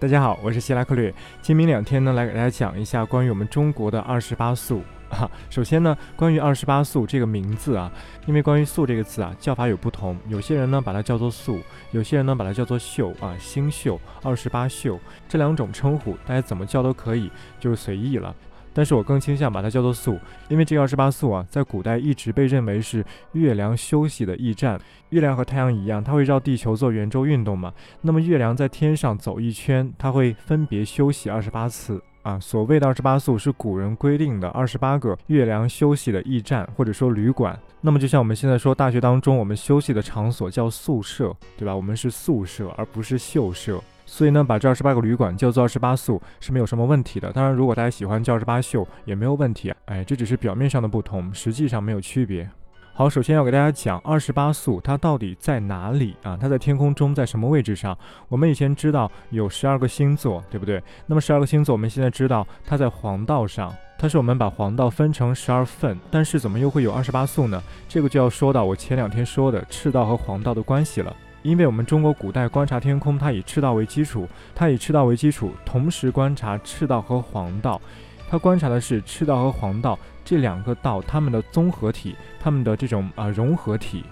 大家好，我是希拉克略。今明两天呢，来给大家讲一下关于我们中国的二十八宿啊。首先呢，关于二十八宿这个名字啊，因为关于宿这个字啊，叫法有不同，有些人呢把它叫做宿，有些人呢把它叫做宿啊，星宿、二十八宿这两种称呼，大家怎么叫都可以，就是随意了。但是我更倾向把它叫做宿，因为这个二十八宿啊，在古代一直被认为是月亮休息的驿站。月亮和太阳一样，它会绕地球做圆周运动嘛。那么月亮在天上走一圈，它会分别休息二十八次啊。所谓的二十八宿是古人规定的二十八个月亮休息的驿站，或者说旅馆。那么就像我们现在说大学当中，我们休息的场所叫宿舍，对吧？我们是宿舍，而不是宿舍。所以呢，把这二十八个旅馆叫做二十八宿是没有什么问题的。当然，如果大家喜欢叫二十八宿也没有问题。哎，这只是表面上的不同，实际上没有区别。好，首先要给大家讲二十八宿它到底在哪里啊？它在天空中，在什么位置上？我们以前知道有十二个星座，对不对？那么十二个星座，我们现在知道它在黄道上，它是我们把黄道分成十二份，但是怎么又会有二十八宿呢？这个就要说到我前两天说的赤道和黄道的关系了。因为我们中国古代观察天空，它以赤道为基础，它以赤道为基础，同时观察赤道和黄道，它观察的是赤道和黄道这两个道它们的综合体，它们的这种啊融合体。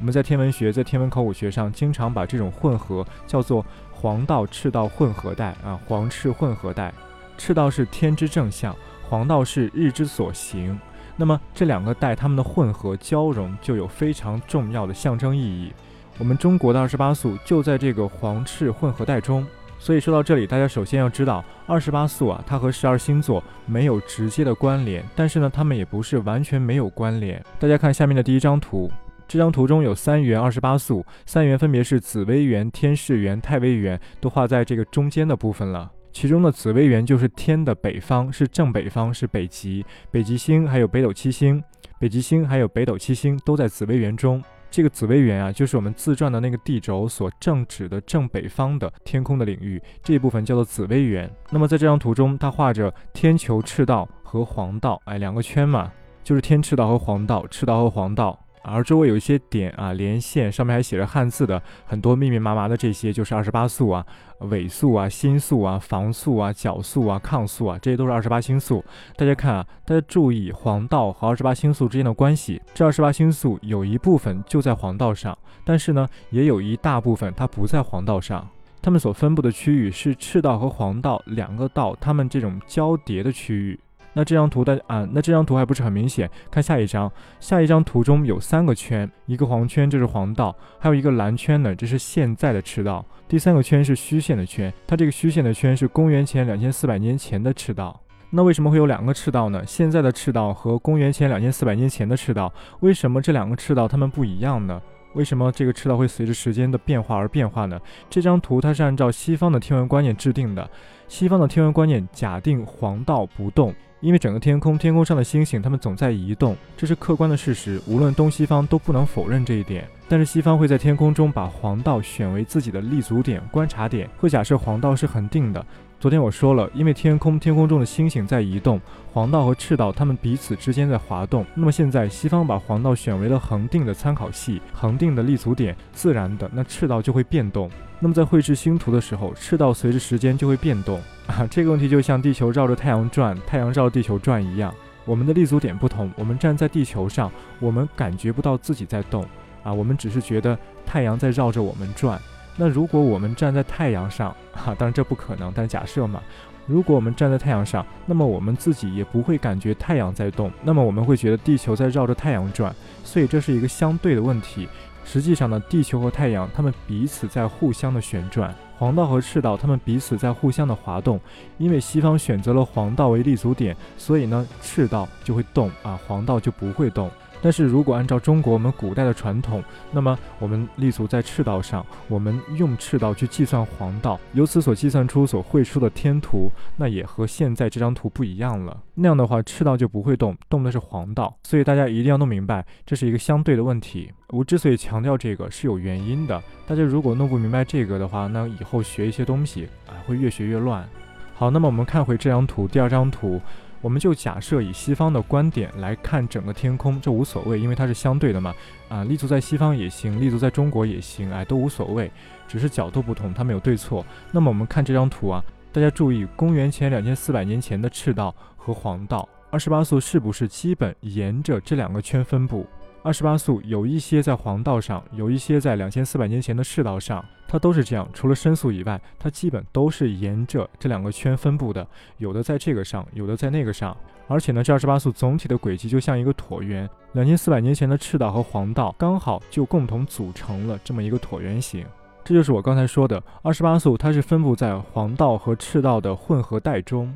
我们在天文学，在天文考古学上，经常把这种混合叫做黄道赤道混合带啊，黄赤混合带。赤道是天之正向，黄道是日之所行。那么这两个带它们的混合交融，就有非常重要的象征意义。我们中国的二十八宿就在这个黄赤混合带中，所以说到这里，大家首先要知道，二十八宿啊，它和十二星座没有直接的关联，但是呢，它们也不是完全没有关联。大家看下面的第一张图，这张图中有三元二十八宿，三元分别是紫微垣、天市垣、太微垣，都画在这个中间的部分了。其中的紫微垣就是天的北方，是正北方，是北极，北极星还有北斗七星，北极星还有北斗七星都在紫微垣中。这个紫微垣啊，就是我们自转的那个地轴所正指的正北方的天空的领域，这一部分叫做紫微垣。那么在这张图中，它画着天球赤道和黄道，哎，两个圈嘛，就是天赤道和黄道，赤道和黄道。而周围有一些点啊，连线上面还写着汉字的，很多密密麻麻的这些就是二十八宿啊，尾宿啊，心宿啊，房宿啊，角宿啊，抗宿啊，这些都是二十八星宿。大家看啊，大家注意黄道和二十八星宿之间的关系。这二十八星宿有一部分就在黄道上，但是呢，也有一大部分它不在黄道上。它们所分布的区域是赤道和黄道两个道它们这种交叠的区域。那这张图的啊，那这张图还不是很明显。看下一张，下一张图中有三个圈，一个黄圈，这是黄道，还有一个蓝圈呢，这是现在的赤道。第三个圈是虚线的圈，它这个虚线的圈是公元前两千四百年前的赤道。那为什么会有两个赤道呢？现在的赤道和公元前两千四百年前的赤道，为什么这两个赤道它们不一样呢？为什么这个赤道会随着时间的变化而变化呢？这张图它是按照西方的天文观念制定的，西方的天文观念假定黄道不动。因为整个天空，天空上的星星，它们总在移动，这是客观的事实，无论东西方都不能否认这一点。但是西方会在天空中把黄道选为自己的立足点、观察点，会假设黄道是恒定的。昨天我说了，因为天空天空中的星星在移动，黄道和赤道它们彼此之间在滑动。那么现在西方把黄道选为了恒定的参考系、恒定的立足点，自然的那赤道就会变动。那么在绘制星图的时候，赤道随着时间就会变动啊。这个问题就像地球绕着太阳转，太阳绕地球转一样。我们的立足点不同，我们站在地球上，我们感觉不到自己在动啊，我们只是觉得太阳在绕着我们转。那如果我们站在太阳上，哈，当然这不可能，但假设嘛，如果我们站在太阳上，那么我们自己也不会感觉太阳在动，那么我们会觉得地球在绕着太阳转，所以这是一个相对的问题。实际上呢，地球和太阳它们彼此在互相的旋转，黄道和赤道它们彼此在互相的滑动。因为西方选择了黄道为立足点，所以呢，赤道就会动啊，黄道就不会动。但是如果按照中国我们古代的传统，那么我们立足在赤道上，我们用赤道去计算黄道，由此所计算出所绘出的天图，那也和现在这张图不一样了。那样的话，赤道就不会动，动的是黄道。所以大家一定要弄明白，这是一个相对的问题。我之所以强调这个是有原因的。大家如果弄不明白这个的话，那以后后学一些东西啊会越学越乱。好，那么我们看回这张图，第二张图。我们就假设以西方的观点来看整个天空，这无所谓，因为它是相对的嘛。啊，立足在西方也行，立足在中国也行，哎，都无所谓，只是角度不同，它没有对错。那么我们看这张图啊，大家注意，公元前两千四百年前的赤道和黄道，二十八宿是不是基本沿着这两个圈分布？二十八宿有一些在黄道上，有一些在两千四百年前的赤道上，它都是这样。除了申宿以外，它基本都是沿着这两个圈分布的，有的在这个上，有的在那个上。而且呢，这二十八宿总体的轨迹就像一个椭圆，两千四百年前的赤道和黄道刚好就共同组成了这么一个椭圆形。这就是我刚才说的二十八宿，它是分布在黄道和赤道的混合带中。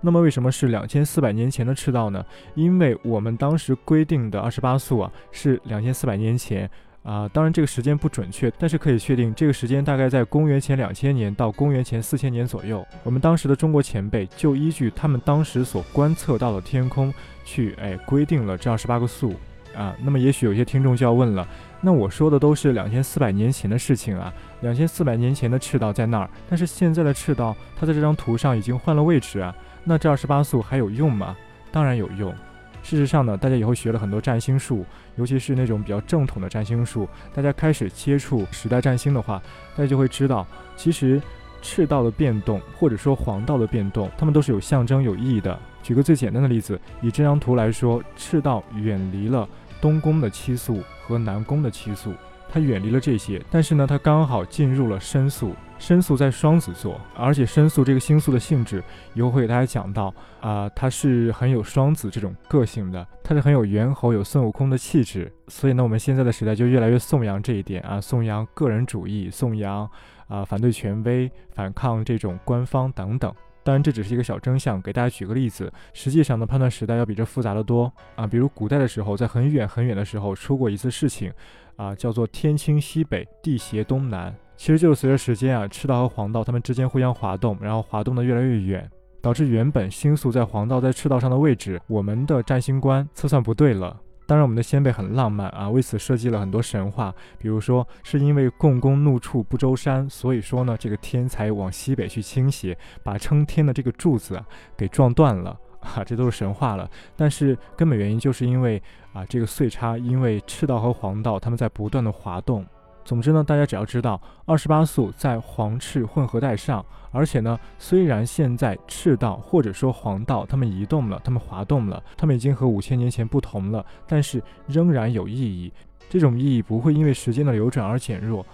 那么为什么是两千四百年前的赤道呢？因为我们当时规定的二十八宿啊是两千四百年前啊，当然这个时间不准确，但是可以确定这个时间大概在公元前两千年到公元前四千年左右。我们当时的中国前辈就依据他们当时所观测到的天空去哎规定了这二十八个宿啊。那么也许有些听众就要问了，那我说的都是两千四百年前的事情啊，两千四百年前的赤道在那儿，但是现在的赤道它在这张图上已经换了位置啊。那这二十八宿还有用吗？当然有用。事实上呢，大家以后学了很多占星术，尤其是那种比较正统的占星术，大家开始接触时代占星的话，大家就会知道，其实赤道的变动或者说黄道的变动，它们都是有象征、有意义的。举个最简单的例子，以这张图来说，赤道远离了东宫的七宿和南宫的七宿。它远离了这些，但是呢，它刚好进入了申宿。申宿在双子座，而且申宿这个星宿的性质，以后会给大家讲到啊，它是很有双子这种个性的，它是很有猿猴、有孙悟空的气质。所以呢，我们现在的时代就越来越颂扬这一点啊，颂扬个人主义，颂扬啊，反对权威、反抗这种官方等等。当然，这只是一个小真相，给大家举个例子。实际上呢，判断时代要比这复杂的多啊。比如古代的时候，在很远很远的时候出过一次事情。啊，叫做天倾西北，地斜东南，其实就是随着时间啊，赤道和黄道它们之间互相滑动，然后滑动的越来越远，导致原本星宿在黄道在赤道上的位置，我们的占星观测算不对了。当然，我们的先辈很浪漫啊，为此设计了很多神话，比如说是因为共工怒触不周山，所以说呢，这个天才往西北去倾斜，把撑天的这个柱子给撞断了。啊，这都是神话了。但是根本原因就是因为啊，这个岁差，因为赤道和黄道他们在不断的滑动。总之呢，大家只要知道二十八宿在黄赤混合带上，而且呢，虽然现在赤道或者说黄道他们移动了，他们滑动了，他们已经和五千年前不同了，但是仍然有意义。这种意义不会因为时间的流转而减弱，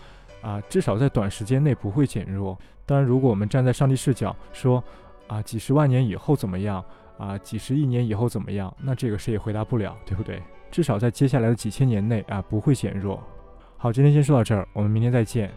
啊，至少在短时间内不会减弱。当然，如果我们站在上帝视角说，啊，几十万年以后怎么样？啊，几十亿年以后怎么样？那这个谁也回答不了，对不对？至少在接下来的几千年内啊，不会减弱。好，今天先说到这儿，我们明天再见。